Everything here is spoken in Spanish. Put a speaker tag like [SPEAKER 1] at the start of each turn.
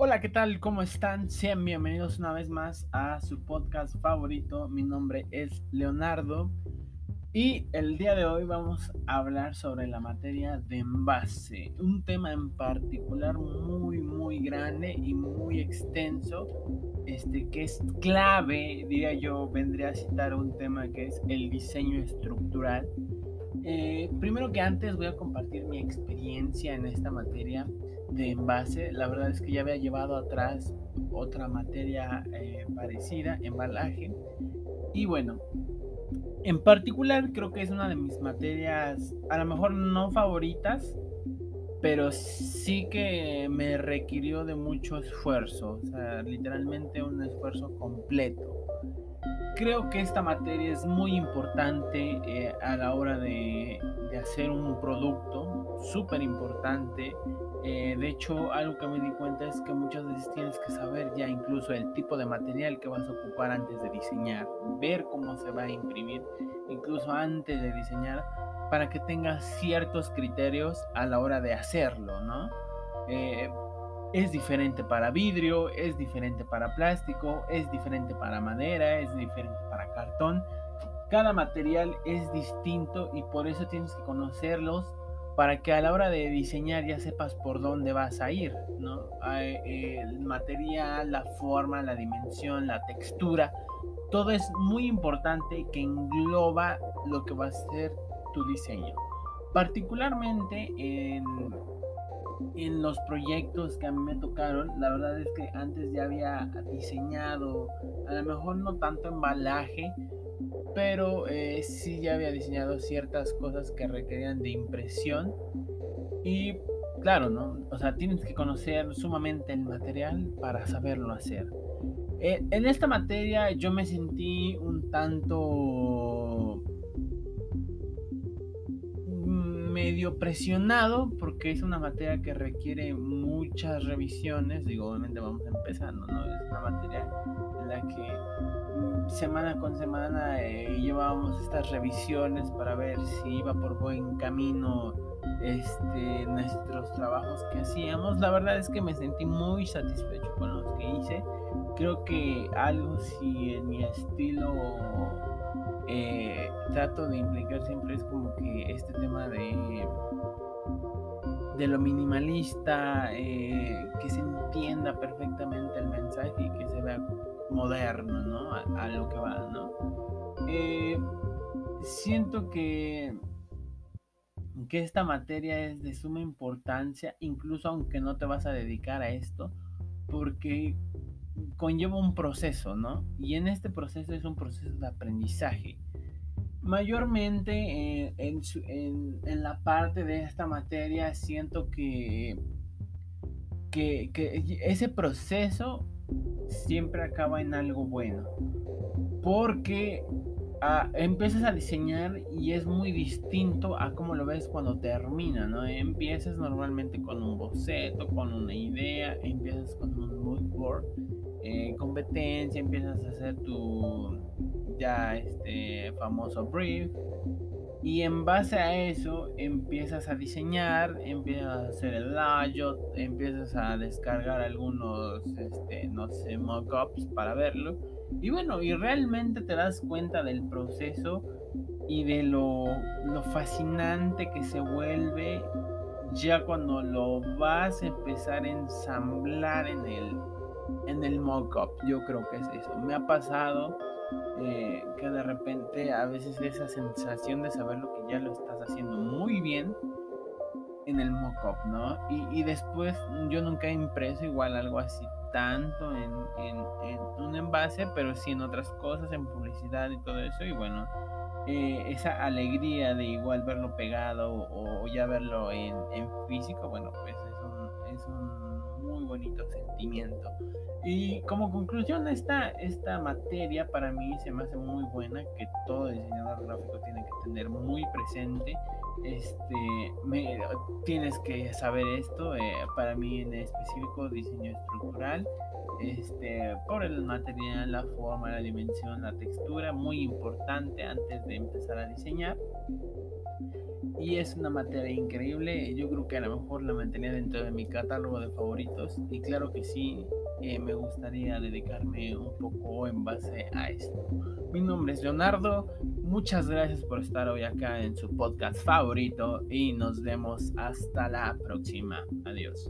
[SPEAKER 1] Hola, ¿qué tal? ¿Cómo están? Sean bienvenidos una vez más a su podcast favorito. Mi nombre es Leonardo y el día de hoy vamos a hablar sobre la materia de envase, un tema en particular muy muy grande y muy extenso, este que es clave, diría yo, vendría a citar un tema que es el diseño estructural. Eh, primero que antes voy a compartir mi experiencia en esta materia de envase. La verdad es que ya había llevado atrás otra materia eh, parecida, embalaje. Y bueno, en particular creo que es una de mis materias, a lo mejor no favoritas, pero sí que me requirió de mucho esfuerzo, o sea, literalmente un esfuerzo completo. Creo que esta materia es muy importante eh, a la hora de, hacer un producto, súper importante eh, de hecho, algo que me di cuenta es que muchas veces tienes que saber ya incluso el tipo de material que vas a ocupar antes de diseñar, ver cómo se va a imprimir, incluso antes de diseñar, para que tengas ciertos criterios a la hora de hacerlo, ¿no? Eh, es diferente para vidrio, es diferente para plástico, es diferente para madera, es diferente para cartón. Cada material es distinto y por eso tienes que conocerlos para que a la hora de diseñar ya sepas por dónde vas a ir, ¿no? El material, la forma, la dimensión, la textura, todo es muy importante que engloba lo que va a ser tu diseño. Particularmente en, en los proyectos que a mí me tocaron, la verdad es que antes ya había diseñado, a lo mejor no tanto embalaje, pero eh, sí ya había diseñado ciertas cosas que requerían de impresión y claro, ¿no? O sea, tienes que conocer sumamente el material para saberlo hacer. Eh, en esta materia yo me sentí un tanto medio presionado porque es una materia que requiere muchas revisiones. Digo, obviamente vamos empezando, ¿no? Es una materia en la que semana con semana eh, llevábamos estas revisiones para ver si iba por buen camino este, nuestros trabajos que hacíamos. La verdad es que me sentí muy satisfecho con los que hice. Creo que algo si en mi estilo trato de implicar siempre es como que este tema de de lo minimalista, eh, que se entienda perfectamente el mensaje y que se vea moderno, ¿no? A, lo que va, ¿no? Eh, siento que, que esta materia es de suma importancia, incluso aunque no te vas a dedicar a esto, porque conlleva un proceso, ¿no? Y en este proceso es un proceso de aprendizaje. Mayormente eh, en, la parte de esta materia siento que, ese proceso siempre acaba en algo bueno. Porque ah, empiezas a diseñar y es muy distinto a como lo ves cuando termina, ¿no? Empiezas normalmente con un boceto, con una idea, empiezas con un mood board, eh, competencia, empiezas a hacer tu ya este famoso brief y en base a eso empiezas a diseñar, empiezas a hacer el layout, empiezas a descargar algunos, este, no sé, mockups para verlo. Y bueno, y realmente te das cuenta del proceso y de lo, lo fascinante que se vuelve ya cuando lo vas a empezar a ensamblar en el, en el mockup. Yo creo que es eso. Me ha pasado eh, que de repente a veces esa sensación de saber lo que ya lo estás haciendo muy bien en el mock-up, ¿no? Y, después yo nunca he impreso igual algo así tanto en, un envase, pero sí en otras cosas, en publicidad y todo eso. Y bueno, eh, esa alegría de igual verlo pegado o, ya verlo en, físico, bueno, pues es un, es un muy bonito sentimiento. Y como conclusión, esta, esta materia para mí se me hace muy buena, que todo diseñador gráfico tiene que tener muy presente. Este, me, tienes que saber esto, eh, para mí en específico diseño estructural, este, por el material, la forma, la dimensión, la textura, muy importante antes de empezar a diseñar. Y es una materia increíble. Yo creo que a lo mejor la mantenía dentro de mi catálogo de favoritos y claro que sí, eh, me gustaría dedicarme un poco en base a esto. Mi nombre es Leonardo, muchas gracias por estar hoy acá en su podcast favorito y nos vemos hasta la próxima. Adiós.